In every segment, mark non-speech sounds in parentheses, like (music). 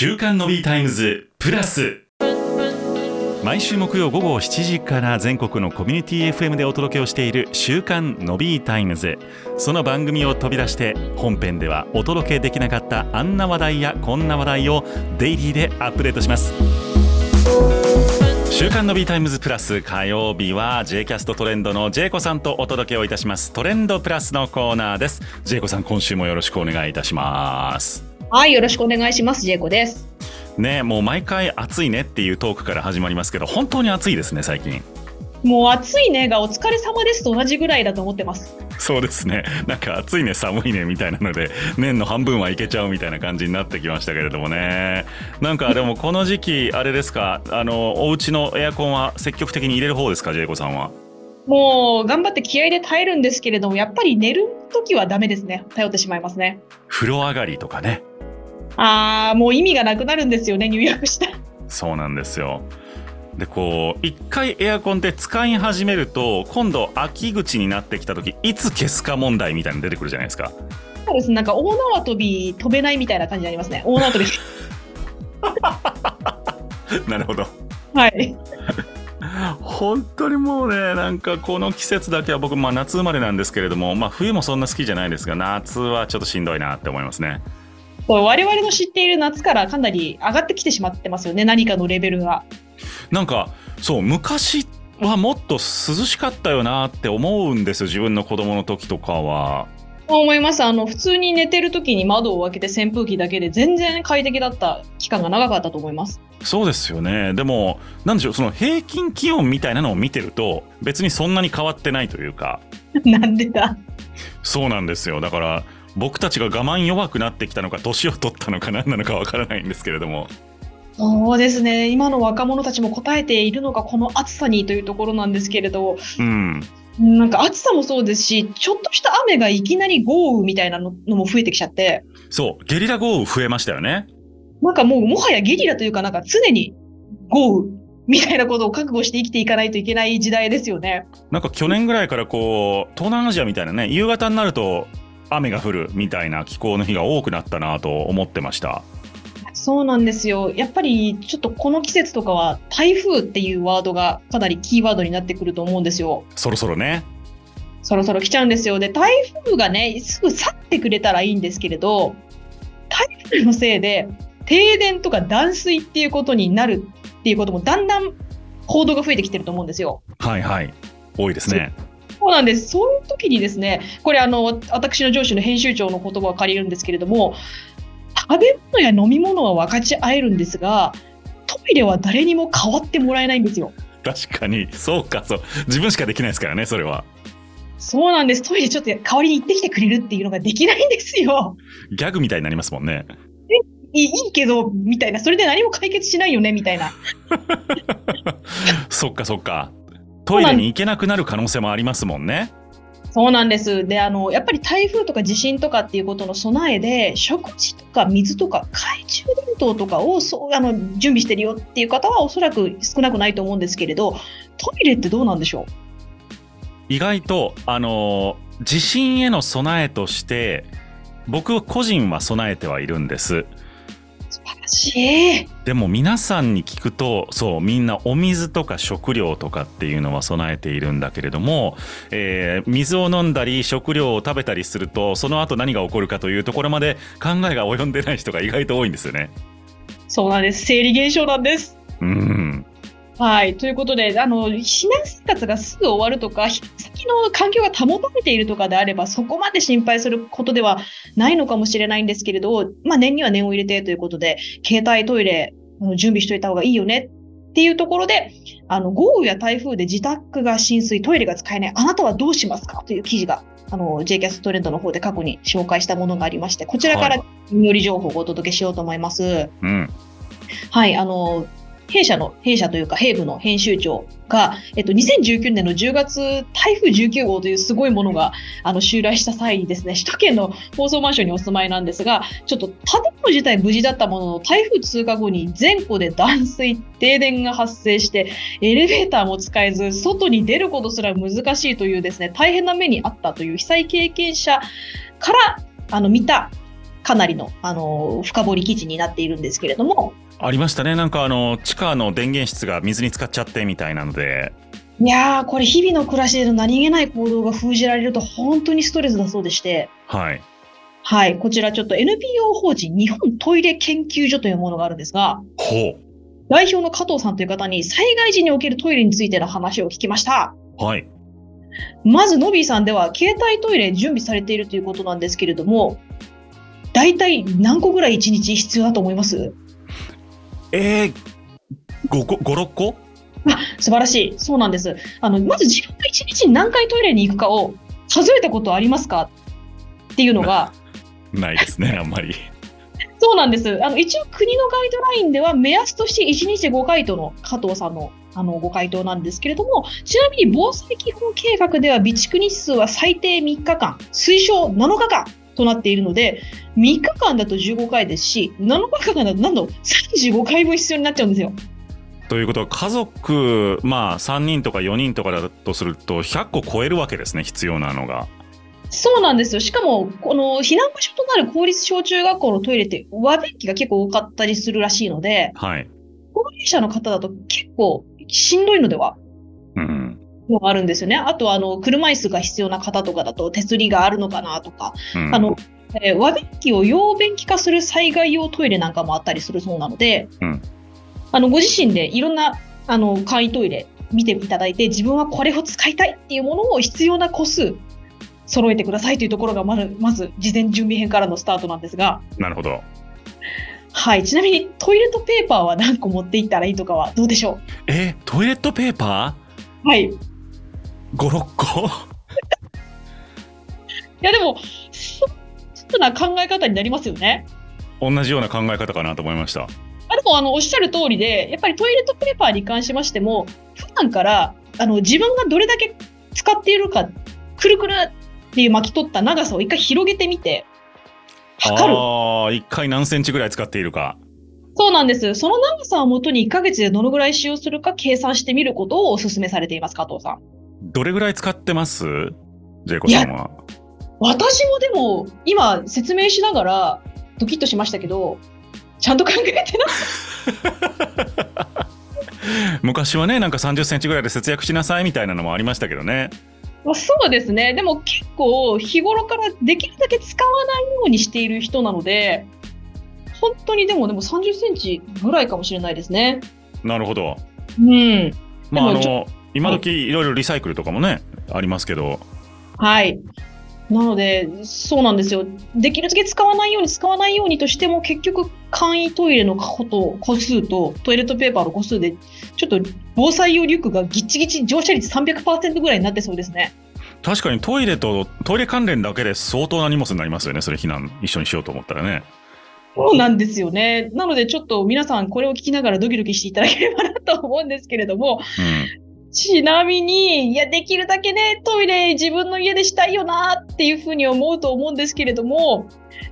週刊のビータイムズプラス。毎週木曜午後7時から全国のコミュニティ FM でお届けをしている週刊のビータイムズ。その番組を飛び出して本編ではお届けできなかったあんな話題やこんな話題をデイリーでアップデートします。週刊のビータイムズプラス火曜日は J キャストトレンドのジェイコさんとお届けをいたします。トレンドプラスのコーナーです。ジェイコさん今週もよろしくお願いいたします。はいよろしくお願いします。ジェイコです。ねもう毎回暑いねっていうトークから始まりますけど本当に暑いですね最近。もう暑いねがお疲れ様ですと同じぐらいだと思ってます。そうですね。なんか暑いね寒いねみたいなので年の半分はいけちゃうみたいな感じになってきましたけれどもね。なんかでもこの時期あれですかあのお家のエアコンは積極的に入れる方ですかジェイコさんは？もう頑張って気合で耐えるんですけれどもやっぱり寝る時はダメですね。頼ってしまいますね。風呂上がりとかね。あーもう意味がなくなるんですよね入浴したそうなんですよ。でこう一回エアコンって使い始めると今度秋口になってきた時いつ消すか問題みたいなの出てくるじゃないですか。そうです。なんか大縄跳び飛べないみたいな感じになりますね。大縄跳び。(laughs) なるほど。はい本当にもうねなんかこの季節だけは僕、まあ、夏生まれなんですけれども、まあ、冬もそんな好きじゃないですが夏はちょっとしんどいなって思いますね我々の知っている夏からかなり上がってきてしまってますよね何かのレベルがなんかそう昔はもっと涼しかったよなって思うんですよ自分の子供の時とかは。思います。あの普通に寝てる時に窓を開けて扇風機だけで全然快適だった期間が長かったと思います。そうですよね。でもなんでしょうその平均気温みたいなのを見てると別にそんなに変わってないというか。(laughs) なんでだ？そうなんですよ。だから僕たちが我慢弱くなってきたのか年を取ったのか何なのかわからないんですけれどもそうですね。今の若者たちも答えているのがこの暑さにというところなんですけれど、うん、なんか暑さもそうですしちょっとした雨がいきなり豪雨みたいなのも増えてきちゃって。そう。ゲリラ豪雨増えましたよね。なんかもうもはやゲリラというかなんか常に豪雨みたいなことを覚悟して生きていかないといけない時代ですよね。なんか去年ぐらいからこう東南アジアみたいなね夕方になると雨が降るみたいな気候の日が多くなったなと思ってました。そうなんですよ。やっぱりちょっとこの季節とかは台風っていうワードがかなりキーワードになってくると思うんですよ。そろそろね。そろそろ来ちゃうんですよ。で、台風がね、すぐ去ってくれたらいいんですけれど、台風のせいで停電とか断水っていうことになるっていうこともだんだん報道が増えてきてると思うんですよ。はいはい。多いですね。そうなんです。そういう時にですね、これあの、私の上司の編集長の言葉を借りるんですけれども、食べ物や飲み物は分かち合えるんですが、トイレは誰にも代わってもらえないんですよ。確かに、そうか、そう。自分しかできないですからね、それは。そうなんです。トイレちょっと代わりに行ってきてくれるっていうのができないんですよ。ギャグみたいになりますもんね。いいいいけど、みたいな。それで何も解決しないよね、みたいな。(laughs) そっかそっか。トイレに行けなくなる可能性もありますもんね。そうなんです。で、あの、やっぱり台風とか地震とかっていうことの備えで、食事とか水とか懐中電灯とかをそうあの準備してるよっていう方はおそらく少なくないと思うんですけれど、トイレってどうなんでしょう？意外と、あの、地震への備えとして、僕個人は備えてはいるんです。素晴らしい。でも皆さんに聞くとそうみんなお水とか食料とかっていうのは備えているんだけれども、えー水を飲んだり食料を食べたりするとその後何が起こるかというところまで考えが及んでない人が意外と多いんですよね。そうなんです。生理現象なんです。うんはい。ということで、あの、避難生活がすぐ終わるとか、先の環境が保たれているとかであれば、そこまで心配することではないのかもしれないんですけれど、まあ、念には念を入れてということで、携帯トイレ、準備しといた方がいいよねっていうところで、あの、豪雨や台風で自宅が浸水、トイレが使えない、あなたはどうしますか？という記事が、あの、j キャストレンドの方で過去に紹介したものがありまして、こちらからはより情報をお届けしようと思います。うんはい、あの、弊社の、弊社というか、兵部の編集長が、えっと、2019年の10月、台風19号というすごいものが、あの、襲来した際にですね、首都圏の高層マンションにお住まいなんですが、ちょっと建物自体無事だったものの、台風通過後に全戸で断水、停電が発生して、エレベーターも使えず、外に出ることすら難しいというですね、大変な目にあったという被災経験者から、あの、見た、かなりの、あの、深掘り記事になっているんですけれども。ありましたね。なんかあの、地下の電源室が水に浸かっちゃってみたいなので。いやー、これ日々の暮らしでの何気ない行動が封じられると本当にストレスだそうでして。はい。はい。こちらちょっと NPO 法人日本トイレ研究所というものがあるんですが。ほう。代表の加藤さんという方に災害時におけるトイレについての話を聞きました。はい。まず、ノビーさんでは携帯トイレ準備されているということなんですけれども、大体何個ぐらい1日必要だと思います？えー、5個、5、6個？あ素晴らしい。そうなんです。あの、まず自分が1日に何回トイレに行くかを数えたことありますか？っていうのが。ないですね、あんまり。(laughs) そうなんです。あの一応国のガイドラインでは目安として1日5回との加藤さんのあのご回答なんですけれども、ちなみに防災基本計画では備蓄日数は最低3日間、推奨7日間となっているので、3日間だと15回ですし、7日間だとなんと35回分必要になっちゃうんですよ。ということは家族、まあ、3人とか4人とかだとすると100個超えるわけですね必要なのが。そうなんですよ。しかも、この避難場所となる公立小中学校のトイレって和便器が結構多かったりするらしいので、はい、高齢者の方だと結構しんどいのでは、うん、のがあるんですよね。あとあの車椅子が必要な方とかだと手すりがあるのかなとか、うん、あのえー、和便器を用便器化する災害用トイレなんかもあったりするそうなので、うん、あのご自身でいろんなあの簡易トイレ見ていただいて自分はこれを使いたいっていうものを必要な個数揃えてくださいというところがまずまず事前準備編からのスタートなんですが。なるほど。はい、ちなみにトイレットペーパーは何個持っていったらいいとかはどうでしょう？えトイレットペーパー？はい。5、6個？(laughs) いやでも、そんな考え方になりますよね。同じような考え方かなと思いました。あでもあのおっしゃる通りで、やっぱりトイレットペーパーに関しましても、普段からあの自分がどれだけ使っているか、くるくるっていう巻き取った長さを一回広げてみて、測る。ああ、一回何センチぐらい使っているか。そうなんです。その長さをもとに1ヶ月でどのぐらい使用するか計算してみることをお勧めされています、加藤さん。どれぐらい使ってます？ジェイコさんは。私もでも、今説明しながらドキッとしましたけど、ちゃんと考えてな (laughs) 昔はね、なんか30センチぐらいで節約しなさいみたいなのもありましたけどね。そうですね。でも結構日頃からできるだけ使わないようにしている人なので、本当にでもでも30センチぐらいかもしれないですね。なるほど。うん。まああの今時いろいろリサイクルとかもね、ありますけど。はい。なので、そうなんですよ。できるだけ使わないように使わないようにとしても、結局、簡易トイレのこと個数とトイレットペーパーの個数で、ちょっと防災用リュックがぎっちぎち乗車率300%ぐらいになってそうですね。確かにトイレとトイレ関連だけで相当な荷物になりますよね、それ避難一緒にしようと思ったらね。そうなんですよね。なのでちょっと皆さんこれを聞きながらドキドキしていただければなと思うんですけれども、うん、ちなみに、いや、できるだけね、トイレ自分の家でしたいよなっていうふうに思うと思うんですけれども、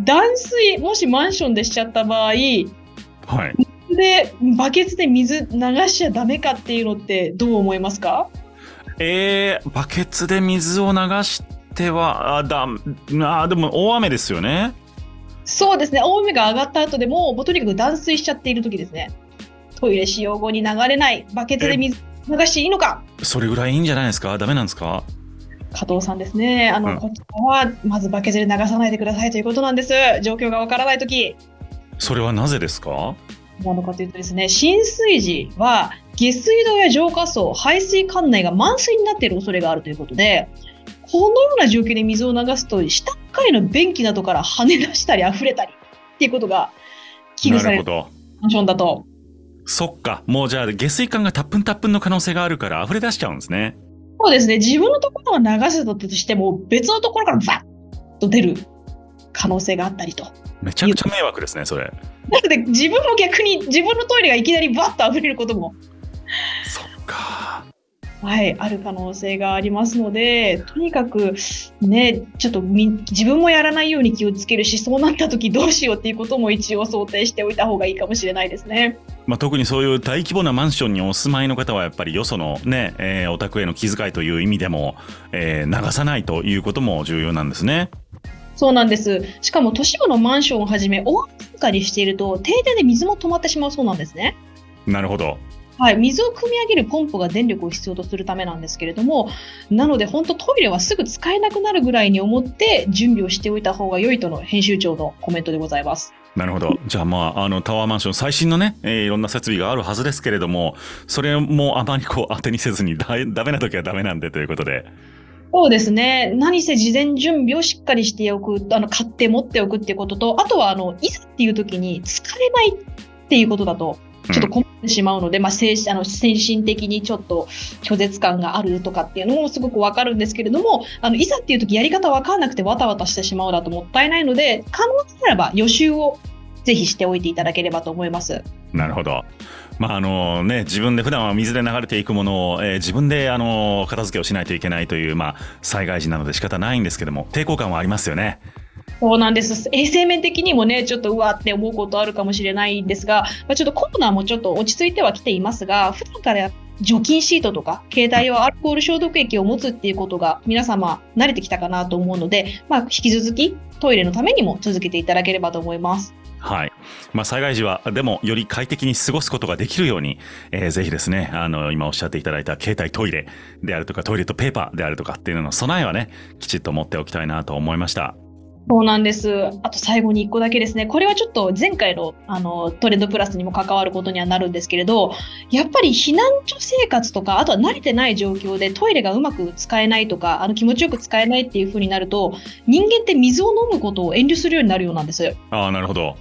断水、もしマンションでしちゃった場合、はい。で、バケツで水流しちゃダメかっていうのってどう思いますか？えー、バケツで水を流しては、あ、だ、あ、でも大雨ですよね。そうですね。大雨が上がった後でも、もうとにかく断水しちゃっている時ですね。トイレ使用後に流れない、バケツで水流していいのか？それぐらいいいんじゃないですか？ダメなんですか？加藤さんですね。あの、うん、こちらは、まずバケツで流さないでくださいということなんです。状況がわからない時。それはなぜですか？なのかというとですね、浸水時は下水道や浄化槽、排水管内が満水になっている恐れがあるということで、このような状況で水を流すと、下階の便器などから跳ね出したり溢れたりっていうことが危惧されるマンションだと。そっか、もうじゃあ下水管がたっぷんたっぷんの可能性があるから溢れ出しちゃうんですね。そうですね、自分のところは流せたとしても、別のところからバッと出る可能性があったりと。めちゃくちゃ迷惑ですね、それ。なので、自分も逆に自分のトイレがいきなりバッと溢れることも。そっか。はい、ある可能性がありますので、とにかくね、ちょっと自分もやらないように気をつけるし、そうなった時どうしようっていうことも一応想定しておいた方がいいかもしれないですね。まあ、特にそういう大規模なマンションにお住まいの方はやっぱりよそのね、えー、お宅への気遣いという意味でも、えー、流さないということも重要なんですね。そうなんです。しかも都市部のマンションをはじめ、大かりしていると、停電で水も止まってしまうそうなんですね。なるほど。はい、水を汲み上げるポンプが電力を必要とするためなんですけれども、なので本当トイレはすぐ使えなくなるぐらいに思って準備をしておいた方が良いとの編集長のコメントでございます。なるほど。じゃあまあ、あの、タワーマンション、最新のね、えーいろんな設備があるはずですけれども、それもあまりこう当てにせずにだ、ダメな時はダメなんでということで。そうですね。何せ事前準備をしっかりしておく、あの買って持っておくっていうことと、あとはあのいざっていう時に疲れないっていうことだと、ちょっと困ってしまうので、まあ精神あの精神的にちょっと拒絶感があるとかっていうのもすごくわかるんですけれども、あのいざっていう時やり方わかんなくてわたわたしてしまうだともったいないので、可能ならば予習をぜひしておいていただければと思います。なるほど。まああのね、自分で普段は水で流れていくものを、えー自分であの片付けをしないといけないという、まあ、災害時なので仕方ないんですけども抵抗感はありますよね。そうなんです。衛生面的にもね、ちょっとうわって思うことあるかもしれないんですが、まあ、ちょっとコロナもちょっと落ち着いてはきていますが、普段から除菌シートとか、携帯用アルコール消毒液を持つっていうことが皆様慣れてきたかなと思うので、まあ、引き続きトイレのためにも続けていただければと思います。はい。まあ、災害時は、でも、より快適に過ごすことができるように、えーぜひですね、あの、今おっしゃっていただいた携帯トイレであるとか、トイレットペーパーであるとかっていうのの備えはね、きちっと持っておきたいなと思いました。そうなんです。あと最後に1個だけですね。これはちょっと前回のあのトレンドプラスにも関わることにはなるんですけれど、やっぱり避難所生活とか、あとは慣れてない状況でトイレがうまく使えないとか、あの気持ちよく使えないっていう風になると、人間って水を飲むことを遠慮するようになるようなんです。ああ、なるほど。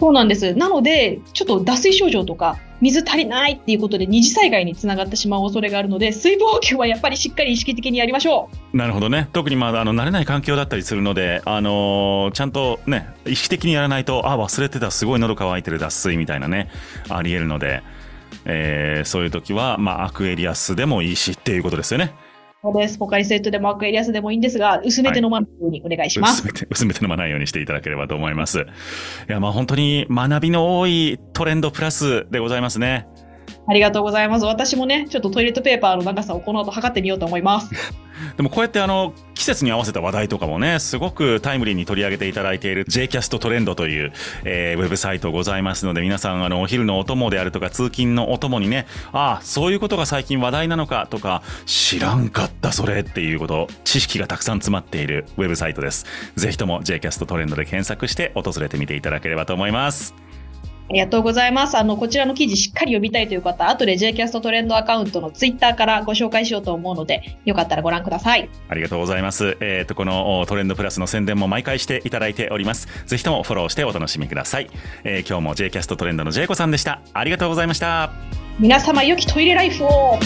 そうなんです。なので、ちょっと脱水症状とか、水足りないっていうことで二次災害につながってしまう恐れがあるので、水分補給はやっぱりしっかり意識的にやりましょう。なるほどね。特にまだあの慣れない環境だったりするので、あのーちゃんとね、意識的にやらないと、あ、忘れてた、すごい喉乾いてる脱水みたいなね、あり得るので、えーそういう時は、まあ、アクエリアスでもいいしっていうことですよね。そうです。ポカリスエットでもアクエリアスでもいいんですが、薄めて飲まないようにお願いします。薄めて、(laughs) 薄めて飲まないようにしていただければと思います。いや、まあ本当に学びの多いトレンドプラスでございますね。ありがとうございます。私もね、ちょっとトイレットペーパーの長さをこの後測ってみようと思います。(laughs) でもこうやってあの季節に合わせた話題とかもねすごくタイムリーに取り上げていただいている JCAST トレンドという、えーウェブサイトございますので皆さんあのお昼のお供であるとか通勤のお供にねああそういうことが最近話題なのかとか知らんかったそれっていうこと知識がたくさん詰まっているウェブサイトですぜひとも JCAST トレンドで検索して訪れてみていただければと思いますありがとうございます。あの、こちらの記事しっかり読みたいという方、後で JCAST トレンドアカウントのツイッターからご紹介しようと思うので、よかったらご覧ください。ありがとうございます。えっ、と、このおトレンドプラスの宣伝も毎回していただいております。ぜひともフォローしてお楽しみください。えー今日も JCAST トレンドの J 子さんでした。ありがとうございました。皆様、良きトイレライフを